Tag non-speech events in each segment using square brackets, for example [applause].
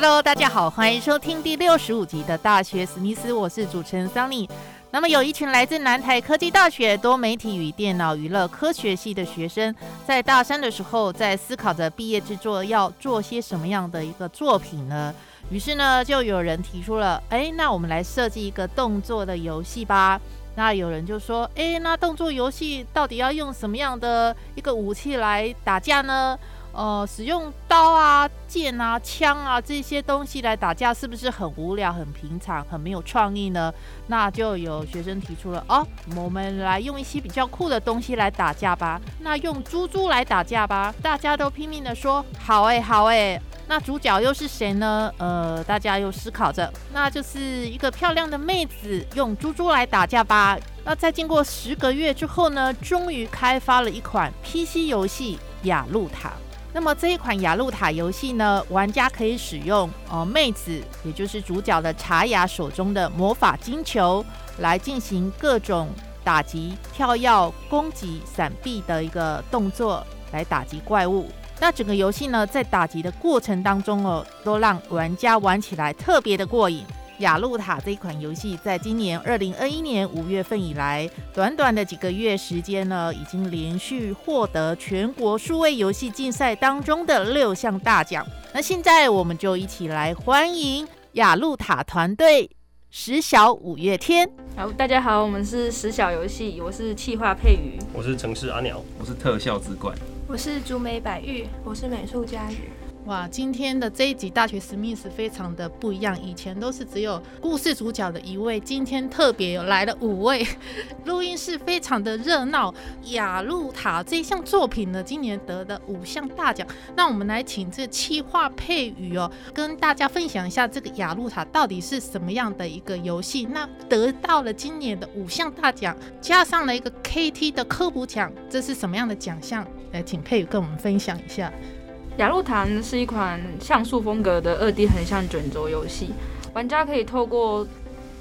go！Hello，大家好，欢迎收听第六十五集的大学史密斯，我是主持人桑尼。那么有一群来自南台科技大学多媒体与电脑娱乐科学系的学生，在大三的时候，在思考着毕业制作要做些什么样的一个作品呢？于是呢，就有人提出了，哎，那我们来设计一个动作的游戏吧。那有人就说，哎，那动作游戏到底要用什么样的一个武器来打架呢？呃，使用刀啊、剑啊、枪啊这些东西来打架，是不是很无聊、很平常、很没有创意呢？那就有学生提出了哦，我们来用一些比较酷的东西来打架吧。那用猪猪来打架吧，大家都拼命的说好哎，好哎。那主角又是谁呢？呃，大家又思考着，那就是一个漂亮的妹子用猪猪来打架吧。那在经过十个月之后呢，终于开发了一款 PC 游戏《雅路塔》。那么这一款雅路塔游戏呢，玩家可以使用呃妹子，也就是主角的茶雅手中的魔法金球，来进行各种打击、跳跃、攻击、闪避的一个动作，来打击怪物。那整个游戏呢，在打击的过程当中哦，都让玩家玩起来特别的过瘾。雅路塔这一款游戏，在今年二零二一年五月份以来，短短的几个月时间呢，已经连续获得全国数位游戏竞赛当中的六项大奖。那现在我们就一起来欢迎雅路塔团队十小五月天。好，大家好，我们是十小游戏，我是气化配鱼，我是城市阿鸟，我是特效之冠，我是竹美百玉，我是美术家宇。哇，今天的这一集大学史密斯非常的不一样，以前都是只有故事主角的一位，今天特别来了五位，[laughs] 录音室非常的热闹。雅路塔这项作品呢，今年得的五项大奖，那我们来请这气化配语哦，跟大家分享一下这个雅路塔到底是什么样的一个游戏。那得到了今年的五项大奖，加上了一个 KT 的科普奖，这是什么样的奖项？来，请配语跟我们分享一下。雅路塔是一款像素风格的二 D 横向卷轴游戏，玩家可以透过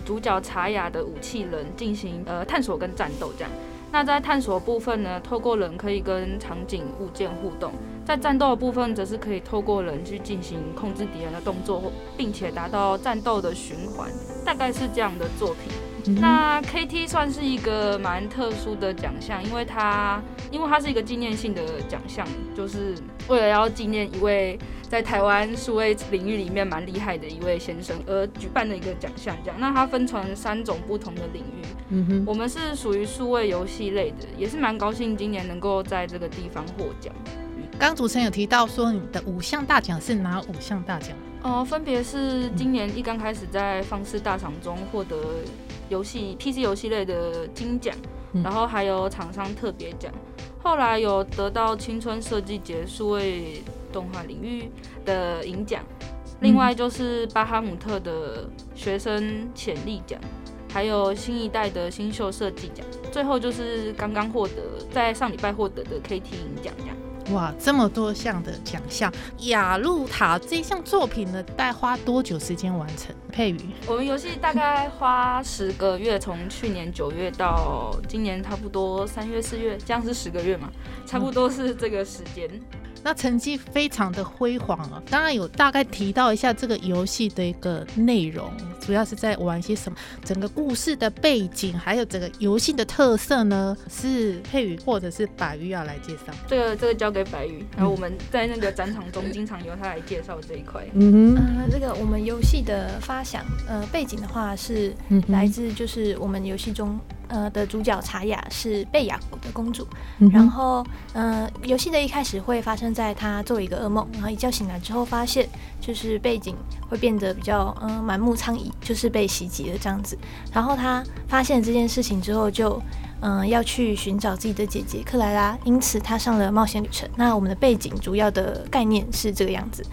主角查雅的武器人进行呃探索跟战斗这样。那在探索部分呢，透过人可以跟场景物件互动；在战斗的部分，则是可以透过人去进行控制敌人的动作，并且达到战斗的循环。大概是这样的作品。那 KT 算是一个蛮特殊的奖项，因为它因为它是一个纪念性的奖项，就是为了要纪念一位在台湾数位领域里面蛮厉害的一位先生而举办的一个奖项。这样，那它分成三种不同的领域。嗯哼，我们是属于数位游戏类的，也是蛮高兴今年能够在这个地方获奖。刚主持人有提到说你的五项大奖是哪五项大奖？哦，分别是今年一刚开始在方式大赏中获得。游戏 PC 游戏类的金奖，然后还有厂商特别奖，后来有得到青春设计节数位动画领域的银奖，另外就是巴哈姆特的学生潜力奖，还有新一代的新秀设计奖，最后就是刚刚获得在上礼拜获得的 KT 银奖奖。哇，这么多项的奖项，雅路塔这一项作品呢，大概花多久时间完成？配语，我们游戏大概花十个月，从去年九月到今年差不多三月四月，这样是十个月嘛？差不多是这个时间。那成绩非常的辉煌啊！当然有大概提到一下这个游戏的一个内容，主要是在玩些什么？整个故事的背景，还有整个游戏的特色呢？是佩宇或者是百玉要来介绍？这个这个交给百玉，然后我们在那个展场中经常由他来介绍这一块。嗯哼，呃，这个我们游戏的发想，呃，背景的话是来自就是我们游戏中。呃的主角查雅是贝雅国的公主，然后呃游戏的一开始会发生在她做一个噩梦，然后一觉醒来之后发现就是背景会变得比较嗯满目苍夷，就是被袭击了这样子。然后她发现这件事情之后，就嗯要去寻找自己的姐姐克莱拉，因此他上了冒险旅程。那我们的背景主要的概念是这个样子，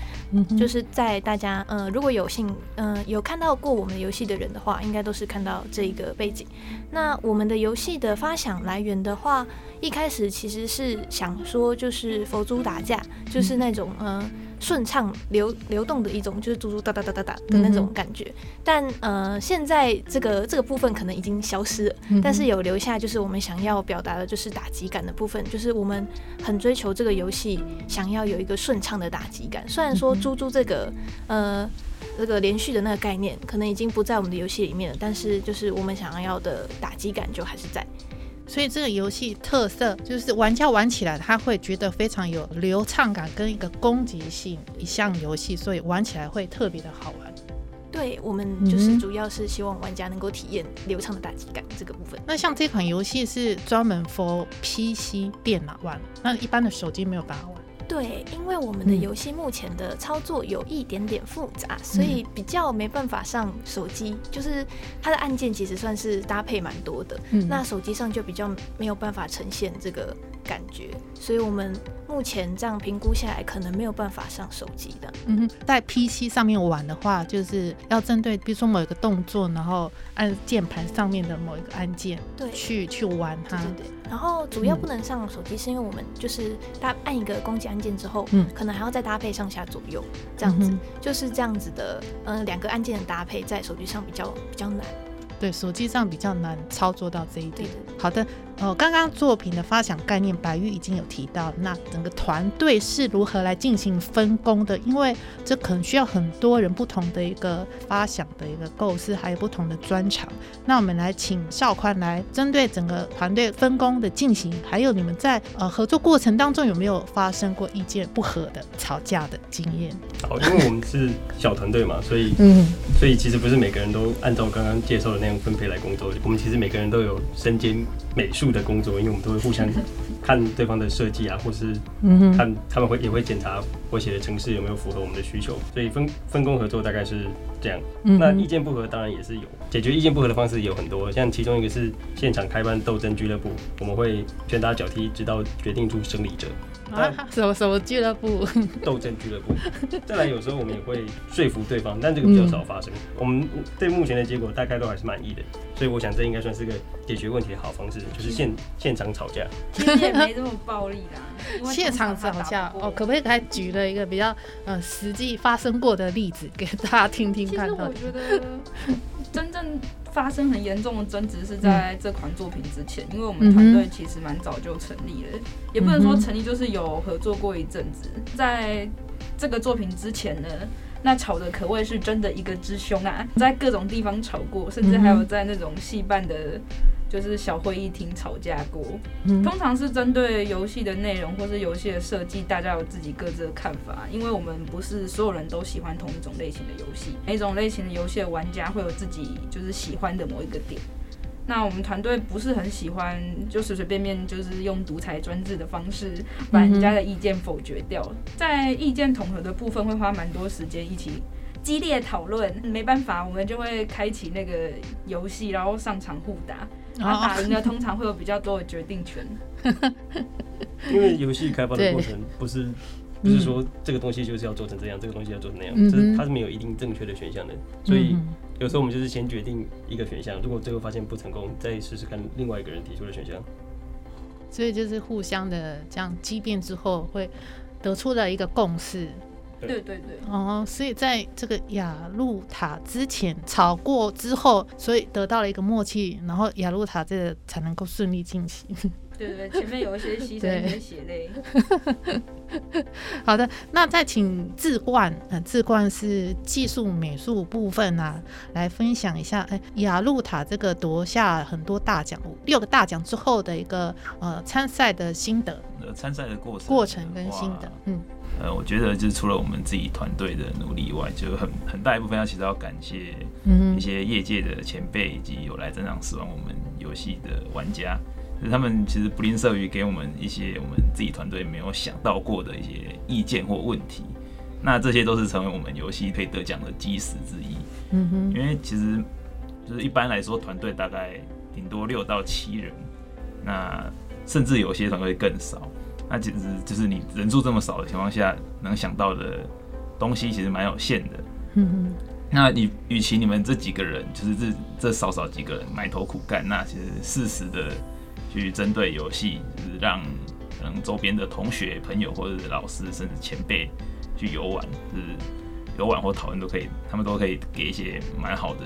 就是在大家呃如果有幸嗯有看到过我们游戏的人的话，应该都是看到这一个背景。那我们的游戏的发想来源的话，一开始其实是想说就是佛珠打架，就是那种嗯。顺畅流流动的一种，就是嘟嘟哒哒哒哒哒的那种感觉。但呃，现在这个这个部分可能已经消失了，但是有留下，就是我们想要表达的，就是打击感的部分。就是我们很追求这个游戏，想要有一个顺畅的打击感。虽然说猪猪这个呃这个连续的那个概念，可能已经不在我们的游戏里面了，但是就是我们想要的打击感就还是在。所以这个游戏特色就是玩家玩起来他会觉得非常有流畅感跟一个攻击性一项游戏，所以玩起来会特别的好玩。对我们就是主要是希望玩家能够体验流畅的打击感这个部分。那像这款游戏是专门 for PC 电脑玩，那一般的手机没有办法玩。对，因为我们的游戏目前的操作有一点点复杂，所以比较没办法上手机。就是它的按键其实算是搭配蛮多的，那手机上就比较没有办法呈现这个感觉，所以我们。目前这样评估下来，可能没有办法上手机的。嗯哼，在 PC 上面玩的话，就是要针对，比如说某一个动作，然后按键盘上面的某一个按键，对，去去玩它。对对。然后主要不能上手机，是因为我们就是搭按一个攻击按键之后，嗯，可能还要再搭配上下左右这样子，就是这样子的。嗯，两个按键的搭配在手机上比较比较难。对，手机上比较难操作到这一点。好的。哦，刚刚作品的发想概念，白玉已经有提到。那整个团队是如何来进行分工的？因为这可能需要很多人不同的一个发想的一个构思，还有不同的专长。那我们来请邵宽来针对整个团队分工的进行，还有你们在呃合作过程当中有没有发生过意见不合的吵架的经验？好，因为我们是小团队嘛，所以嗯，所以其实不是每个人都按照刚刚介绍的那样分配来工作。我们其实每个人都有身兼美术。的工作，因为我们都会互相看对方的设计啊，或是看他们会也会检查我写的城市有没有符合我们的需求，所以分分工合作大概是这样。那意见不合当然也是有，解决意见不合的方式有很多，像其中一个是现场开办斗争俱乐部，我们会拳打脚踢，直到决定出胜利者。啊，什么什么俱乐部？[laughs] 斗争俱乐部。再来，有时候我们也会说服对方，但这个比较少发生。我们对目前的结果大概都还是满意的，所以我想这应该算是个解决问题的好方式，就是现现场吵架。其实也没这么暴力啦。现场吵架哦，可不可以还举了一个比较呃实际发生过的例子给大家听听看？其实我觉得真正。发生很严重的争执是在这款作品之前，因为我们团队其实蛮早就成立了，也不能说成立就是有合作过一阵子。在这个作品之前呢，那吵的可谓是真的一个之凶啊，在各种地方吵过，甚至还有在那种戏办的。就是小会议厅吵架过，通常是针对游戏的内容或是游戏的设计，大家有自己各自的看法。因为我们不是所有人都喜欢同一种类型的游戏，每种类型的游戏的玩家会有自己就是喜欢的某一个点。那我们团队不是很喜欢，就随随便便就是用独裁专制的方式把人家的意见否决掉。在意见统合的部分会花蛮多时间一起激烈讨论，没办法，我们就会开启那个游戏，然后上场互打。然后打赢的通常会有比较多的决定权，[laughs] 因为游戏开发的过程不是不是说这个东西就是要做成这样，这个东西要做成那样，是它是没有一定正确的选项的，所以有时候我们就是先决定一个选项，如果最后发现不成功，再试试看另外一个人提出的选项。所以就是互相的这样激辩之后，会得出了一个共识。对对对，哦，所以在这个雅路塔之前吵过之后，所以得到了一个默契，然后雅路塔这个才能够顺利进行。[laughs] 对对对，前面有一些牺牲，一些血泪。[laughs] 好的，那再请志冠，呃，志冠是技术美术部分啊，来分享一下，哎，雅路塔这个夺下很多大奖，六个大奖之后的一个呃参赛的心得。呃，参赛的过程，过程跟心得，嗯。呃，我觉得就是除了我们自己团队的努力以外，就很很大一部分要其实要感谢一些业界的前辈以及有来增长试玩我们游戏的玩家，就是他们其实不吝啬于给我们一些我们自己团队没有想到过的一些意见或问题。那这些都是成为我们游戏可以得奖的基石之一。嗯哼，因为其实就是一般来说，团队大概顶多六到七人，那甚至有些团队更少。那其实就是你人数这么少的情况下，能想到的东西其实蛮有限的。嗯哼，那你与其你们这几个人，就是这这少少几个人埋头苦干，那其实适时的去针对游戏，就是让可能周边的同学、朋友或者是老师，甚至前辈去游玩，就是游玩或讨论都可以，他们都可以给一些蛮好的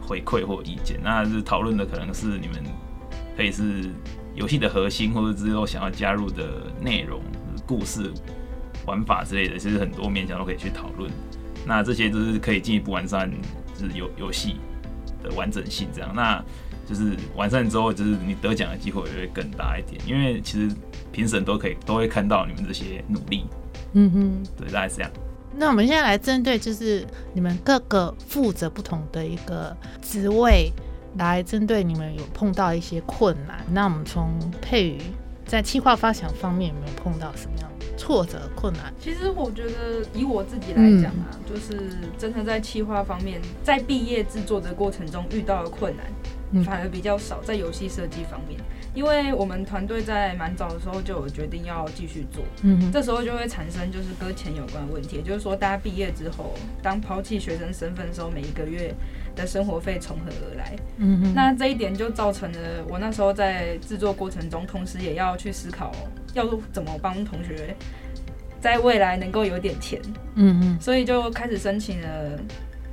回馈或意见。那是讨论的可能是你们可以是。游戏的核心，或者之后想要加入的内容、故事、玩法之类的，其实很多面向都可以去讨论。那这些都是可以进一步完善，就是游游戏的完整性。这样，那就是完善之后，就是你得奖的机会也会更大一点。因为其实评审都可以都会看到你们这些努力。嗯哼，对，大概是这样。那我们现在来针对，就是你们各个负责不同的一个职位。来针对你们有碰到一些困难，那我们从配语在企划发想方面有没有碰到什么样挫折困难？其实我觉得以我自己来讲啊，就是真的在企划方面，在毕业制作的过程中遇到的困难，反而比较少，在游戏设计方面。因为我们团队在蛮早的时候就有决定要继续做，嗯，这时候就会产生就是跟钱有关的问题，也就是说大家毕业之后，当抛弃学生身份的时候，每一个月的生活费从何而来？嗯哼，那这一点就造成了我那时候在制作过程中，同时也要去思考要怎么帮同学在未来能够有点钱，嗯嗯，所以就开始申请了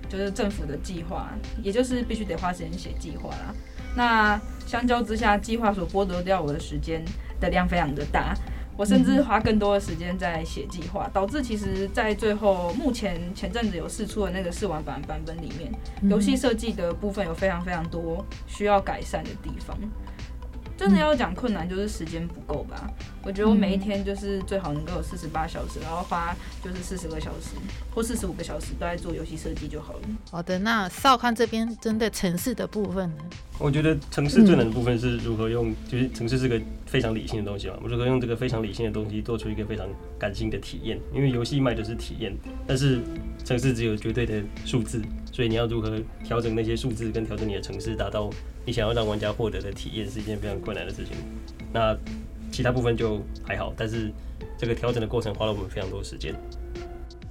就是政府的计划，也就是必须得花时间写计划啦。那相较之下，计划所剥夺掉我的时间的量非常的大，我甚至花更多的时间在写计划，导致其实，在最后目前前阵子有试出的那个试玩版版本里面，游戏设计的部分有非常非常多需要改善的地方。真的要讲困难，就是时间不够吧。我觉得我每一天就是最好能够有四十八小时，然后花就是四十个小时或四十五个小时都在做游戏设计就好了。好的，那少康这边针对城市的部分呢？我觉得城市最难的部分是如何用，就是城市是个非常理性的东西嘛，如何用这个非常理性的东西做出一个非常感性的体验。因为游戏卖的是体验，但是城市只有绝对的数字，所以你要如何调整那些数字，跟调整你的城市，达到。你想要让玩家获得的体验是一件非常困难的事情，那其他部分就还好，但是这个调整的过程花了我们非常多时间。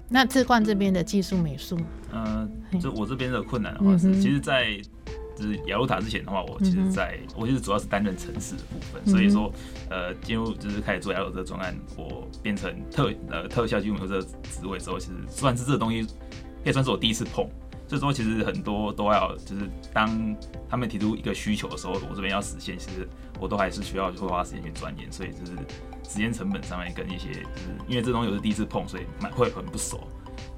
那志冠这边的技术美术，呃，就我这边的困难的话是，其实，在就是雅鲁塔之前的话，我其实在我就是主要是担任城市的部分，所以说，呃，进入就是开始做雅鲁这个专案，我变成特呃特效技术美术这个职位之后，其实算是这个东西，可以算是我第一次碰。所以说，其实很多都要，就是当他们提出一个需求的时候，我这边要实现，其实我都还是需要会花时间去钻研，所以就是时间成本上面跟一些，就是因为这东西我是第一次碰，所以蛮会很不熟，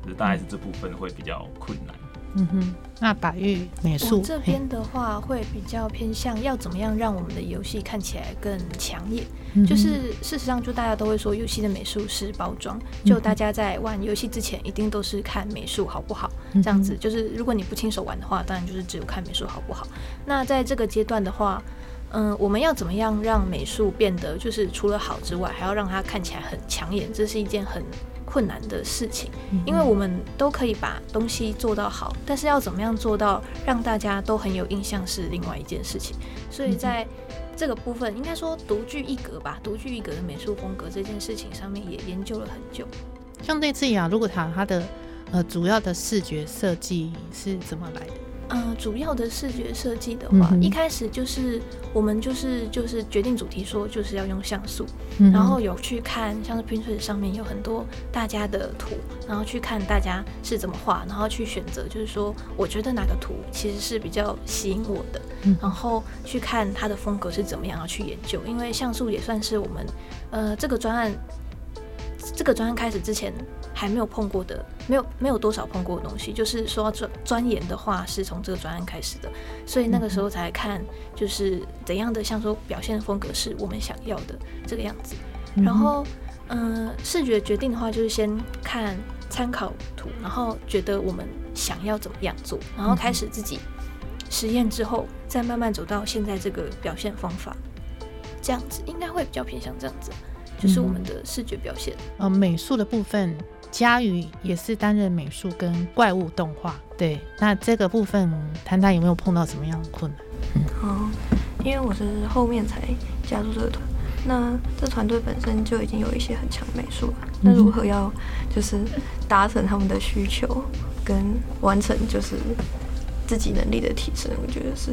就是大概是这部分会比较困难。嗯哼，那白玉美术这边的话，会比较偏向要怎么样让我们的游戏看起来更抢眼。就是事实上，就大家都会说，游戏的美术是包装。就大家在玩游戏之前，一定都是看美术好不好，这样子。就是如果你不亲手玩的话，当然就是只有看美术好不好。那在这个阶段的话，嗯，我们要怎么样让美术变得就是除了好之外，还要让它看起来很抢眼？这是一件很。困难的事情，因为我们都可以把东西做到好，但是要怎么样做到让大家都很有印象是另外一件事情。所以在这个部分，应该说独具一格吧，独具一格的美术风格这件事情上面也研究了很久。像这次呀，如果它它的呃主要的视觉设计是怎么来的？嗯，主要的视觉设计的话，一开始就是我们就是就是决定主题说就是要用像素，然后有去看像是 Pinterest 上面有很多大家的图，然后去看大家是怎么画，然后去选择就是说我觉得哪个图其实是比较吸引我的，然后去看它的风格是怎么样然后去研究，因为像素也算是我们呃这个专案这个专案开始之前。还没有碰过的，没有没有多少碰过的东西，就是说钻钻研的话，是从这个专案开始的，所以那个时候才看，就是怎样的像说表现风格是我们想要的这个样子。然后，嗯，视觉决定的话，就是先看参考图，然后觉得我们想要怎么样做，然后开始自己实验之后，再慢慢走到现在这个表现方法，这样子应该会比较偏向这样子。就是我们的视觉表现。呃，美术的部分，佳宇也是担任美术跟怪物动画，对，那这个部分谈谈有没有碰到什么样的困难？嗯，好，因为我是后面才加入这个团，那这团队本身就已经有一些很强美术了，那如何要就是达成他们的需求跟完成就是自己能力的提升，我觉得是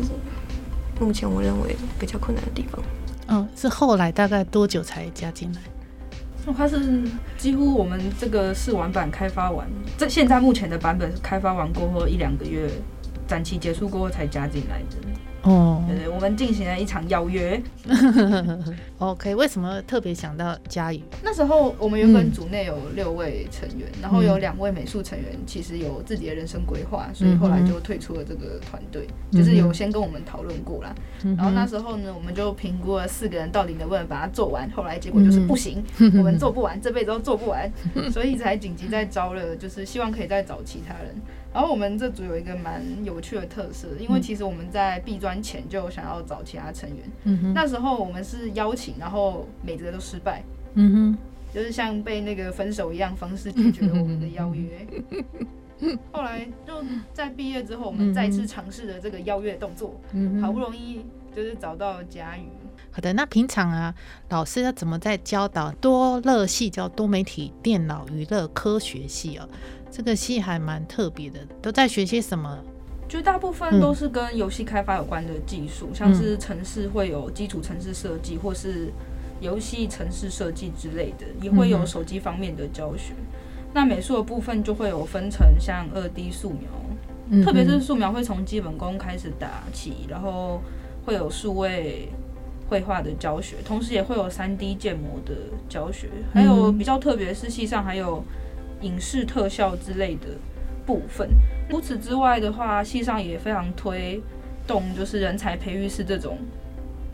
目前我认为比较困难的地方。嗯，是后来大概多久才加进来？它是几乎我们这个试玩版开发完，这现在目前的版本开发完过后一两个月，展期结束过后才加进来的。哦，对对，我们进行了一场邀约。[laughs] OK，为什么特别想到嘉宇？那时候我们原本组内有六位成员，然后有两位美术成员其实有自己的人生规划，所以后来就退出了这个团队。就是有先跟我们讨论过啦，然后那时候呢，我们就评估了四个人到底能不能把它做完。后来结果就是不行，我们做不完，这辈子都做不完，[laughs] 所以才紧急再招了，就是希望可以再找其他人。然后我们这组有一个蛮有趣的特色，因为其实我们在闭专前就想要找其他成员。嗯哼。那时候我们是邀请，然后每个都失败。嗯哼。就是像被那个分手一样方式拒绝了我们的邀约。[laughs] 后来就在毕业之后，我们再次尝试了这个邀约动作。嗯好不容易就是找到佳宇。好的，那平常啊，老师要怎么在教导多乐系叫多媒体电脑娱乐科学系啊？这个系还蛮特别的，都在学些什么？绝大部分都是跟游戏开发有关的技术，像是城市会有基础城市设计，或是游戏城市设计之类的，也会有手机方面的教学。那美术的部分就会有分成像二 D 素描，特别是素描会从基本功开始打起，然后会有数位绘画的教学，同时也会有三 D 建模的教学，还有比较特别是系上还有。影视特效之类的部分。除此之外的话，系上也非常推动，就是人才培育是这种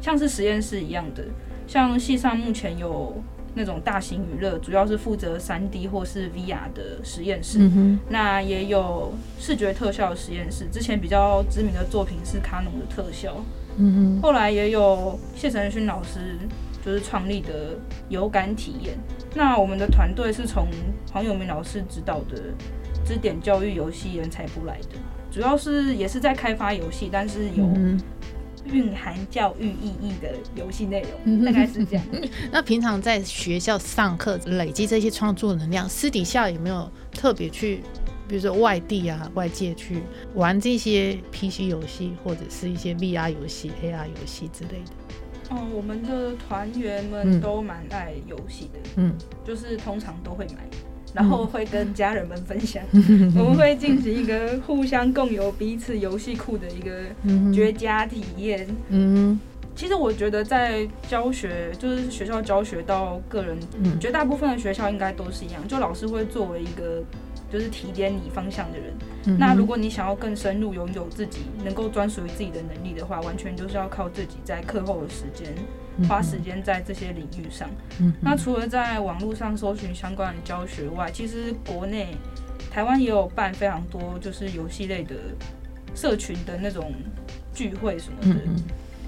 像是实验室一样的。像系上目前有那种大型娱乐，主要是负责三 D 或是 VR 的实验室。那也有视觉特效实验室。之前比较知名的作品是卡农的特效。嗯后来也有谢承勋老师。就是创立的有感体验。那我们的团队是从黄永明老师指导的支点教育游戏人才不来的，主要是也是在开发游戏，但是有蕴含教育意义的游戏内容，大概是这样。[laughs] 那平常在学校上课累积这些创作能量，私底下有没有特别去，比如说外地啊、外界去玩这些 PC 游戏，或者是一些 VR 游戏、AR 游戏之类的？哦，我们的团员们都蛮爱游戏的，嗯，就是通常都会买，然后会跟家人们分享，[laughs] 我们会进行一个互相共有彼此游戏库的一个绝佳体验。嗯，其实我觉得在教学，就是学校教学到个人，绝大部分的学校应该都是一样，就老师会作为一个。就是提点你方向的人。那如果你想要更深入拥有自己能够专属于自己的能力的话，完全就是要靠自己在课后的时间花时间在这些领域上。那除了在网络上搜寻相关的教学外，其实国内台湾也有办非常多就是游戏类的社群的那种聚会什么的。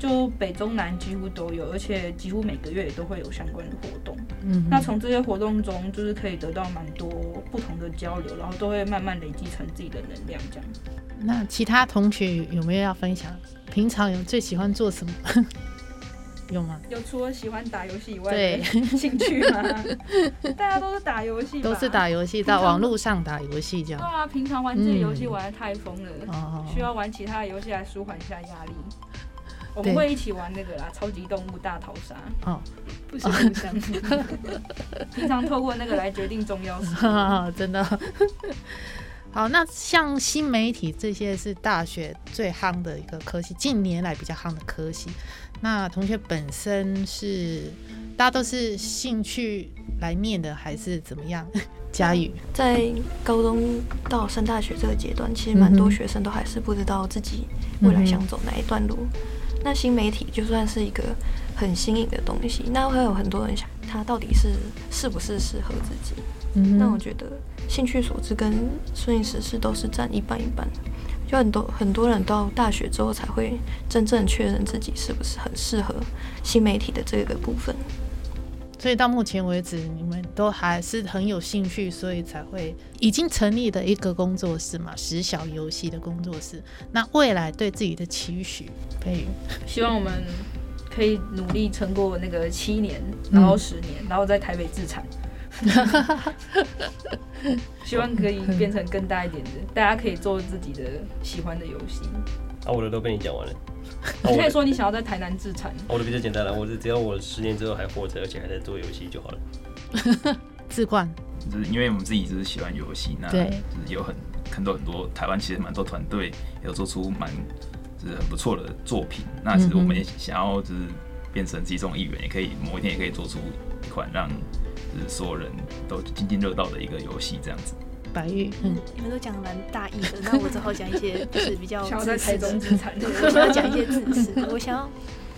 就北中南几乎都有，而且几乎每个月也都会有相关的活动。嗯，那从这些活动中，就是可以得到蛮多不同的交流，然后都会慢慢累积成自己的能量。这样。那其他同学有没有要分享？平常有最喜欢做什么？[laughs] 有吗？有除了喜欢打游戏以外的 [laughs] 兴趣吗？[laughs] 大家都是打游戏，都是打游戏，在网络上打游戏这样。对啊，平常玩这些游戏玩的太疯了，需要玩其他的游戏来舒缓一下压力。我们会一起玩那个啦，超级动物大逃杀。哦，不是互相，[laughs] 平常透过那个来决定重要性。[laughs] 真的。[laughs] 好，那像新媒体这些是大学最夯的一个科系，近年来比较夯的科系。那同学本身是大家都是兴趣来念的，还是怎么样？佳宇在高中到上大学这个阶段，其实蛮多学生都还是不知道自己未来想走哪一段路。那新媒体就算是一个很新颖的东西，那会有很多人想，它到底是是不是适合自己？嗯，那我觉得兴趣所致跟顺应时事都是占一半一半。就很多很多人到大学之后才会真正确认自己是不是很适合新媒体的这个部分。所以到目前为止，你们都还是很有兴趣，所以才会已经成立的一个工作室嘛，十小游戏的工作室。那未来对自己的期许，佩宇，希望我们可以努力撑过那个七年，然后十年，然后在台北自产。[laughs] 希望可以变成更大一点的，大家可以做自己的喜欢的游戏。啊，我的都跟你讲完了。你可以说你想要在台南自产。我的比较简单了，我是只要我十年之后还活着，而且还在做游戏就好了。[laughs] 自冠，就是因为我们自己就是喜欢游戏，那就是有很看到很多台湾其实蛮多团队有做出蛮就是很不错的作品。那其实我们也想要就是变成其中一员，也可以某一天也可以做出一款让就是所有人都津津乐道的一个游戏这样子。白玉，嗯，你们都讲的蛮大意的，那我只好讲一些 [laughs] 就是比较自私的资产。我想要讲一些自私的，我想要，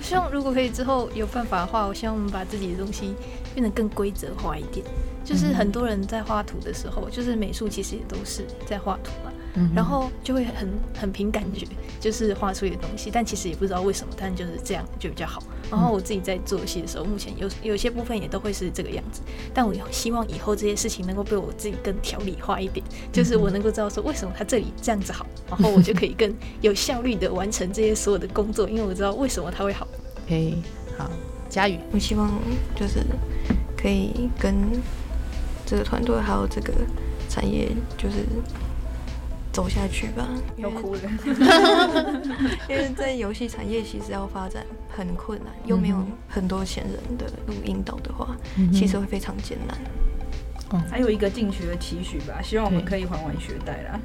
希望如果可以之后有办法的话，我希望我们把自己的东西变得更规则化一点。就是很多人在画图的时候，就是美术其实也都是在画图嘛。然后就会很很凭感觉，就是画出一个东西，但其实也不知道为什么，但就是这样就比较好。然后我自己在做戏的时候，目前有有些部分也都会是这个样子，但我希望以后这些事情能够被我自己更条理化一点，就是我能够知道说为什么他这里这样子好，然后我就可以更有效率的完成这些所有的工作，因为我知道为什么他会好。OK，好，佳宇，我希望就是可以跟这个团队还有这个产业就是。走下去吧，要哭了。[laughs] 因为在游戏产业其实要发展很困难，又没有很多前人的录音导的话，其实会非常艰难。还有一个进取的期许吧，希望我们可以还完学贷啦。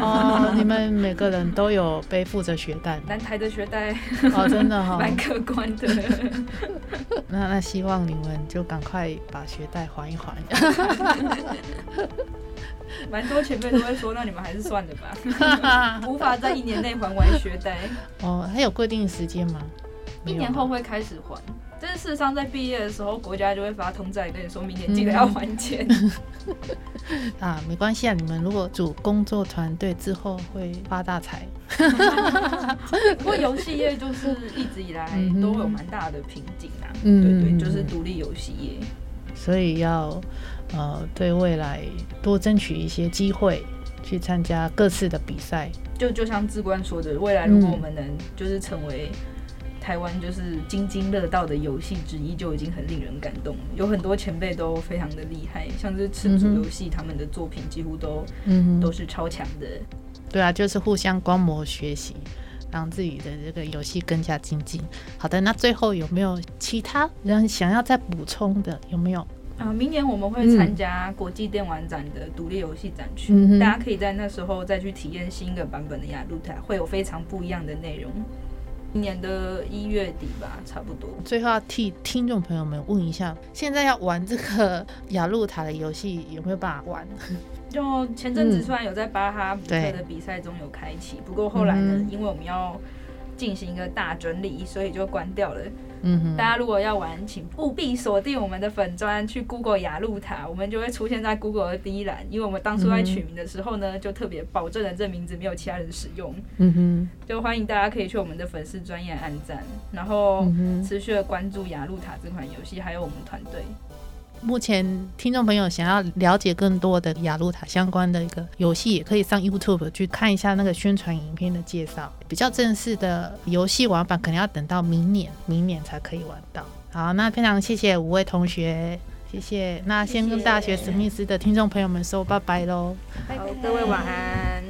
哦，你们每个人都有背负着学贷，南台的学贷哦，真的哈，[laughs] 蛮可观的。[laughs] 那那希望你们就赶快把学贷还一还。[laughs] 蛮多前辈都会说，那你们还是算了吧，[laughs] 无法在一年内还完学贷。哦，还有规定时间吗？一年后会开始还。但是事实上，在毕业的时候，国家就会发通债跟你说明年记得要还钱。[laughs] 啊，没关系啊，你们如果组工作团队之后会发大财。不过游戏业就是一直以来都有蛮大的瓶颈啊。嗯，对对，就是独立游戏业。所以要。呃，对未来多争取一些机会，去参加各次的比赛。就就像志官说的，未来如果我们能就是成为台湾就是津津乐道的游戏之一，就已经很令人感动。有很多前辈都非常的厉害，像是赤足游戏，他们的作品几乎都嗯都是超强的。对啊，就是互相观摩学习，让自己的这个游戏更加精进。好的，那最后有没有其他人想要再补充的？有没有？啊，明年我们会参加国际电玩展的独立游戏展区，大家可以在那时候再去体验新的版本的雅路塔，会有非常不一样的内容。今年的一月底吧，差不多。最后要替听众朋友们问一下，现在要玩这个雅路塔的游戏有没有办法玩？[laughs] 就前阵子虽然有在巴哈姆特的比赛中有开启，不过后来呢，因为我们要进行一个大整理，所以就关掉了。嗯，大家如果要玩，请务必锁定我们的粉砖，去 Google 雅鹿塔，我们就会出现在 Google 的第一栏。因为我们当初在取名的时候呢，就特别保证了这名字没有其他人使用。嗯哼，就欢迎大家可以去我们的粉丝专业按赞，然后持续的关注雅鹿塔这款游戏，还有我们团队。目前听众朋友想要了解更多的雅路塔相关的一个游戏，也可以上 YouTube 去看一下那个宣传影片的介绍。比较正式的游戏玩法，可能要等到明年，明年才可以玩到。好，那非常谢谢五位同学，谢谢。那先跟大学史密斯的听众朋友们说拜拜喽。好，各位晚安。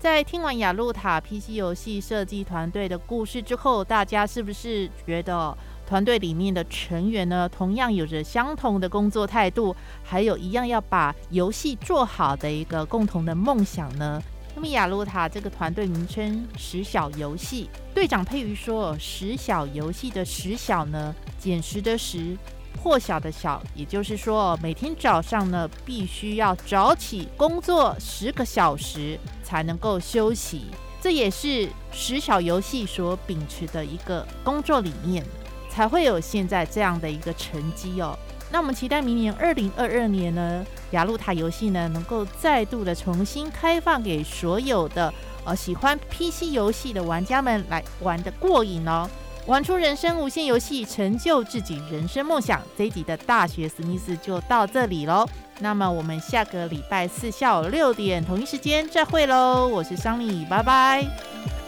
在听完雅路塔 PC 游戏设计团队的故事之后，大家是不是觉得？团队里面的成员呢，同样有着相同的工作态度，还有一样要把游戏做好的一个共同的梦想呢。那么雅露塔这个团队名称“十小游戏”，队长佩瑜说：“十小游戏的十小呢，减十的十，破晓的小，也就是说每天早上呢，必须要早起工作十个小时才能够休息，这也是十小游戏所秉持的一个工作理念。”才会有现在这样的一个成绩哦。那我们期待明年二零二二年呢，雅路塔游戏呢能够再度的重新开放给所有的呃喜欢 PC 游戏的玩家们来玩的过瘾哦。玩出人生无限游戏，成就自己人生梦想。这一集的大学史密斯就到这里喽。那么我们下个礼拜四下午六点同一时间再会喽。我是桑尼，拜拜。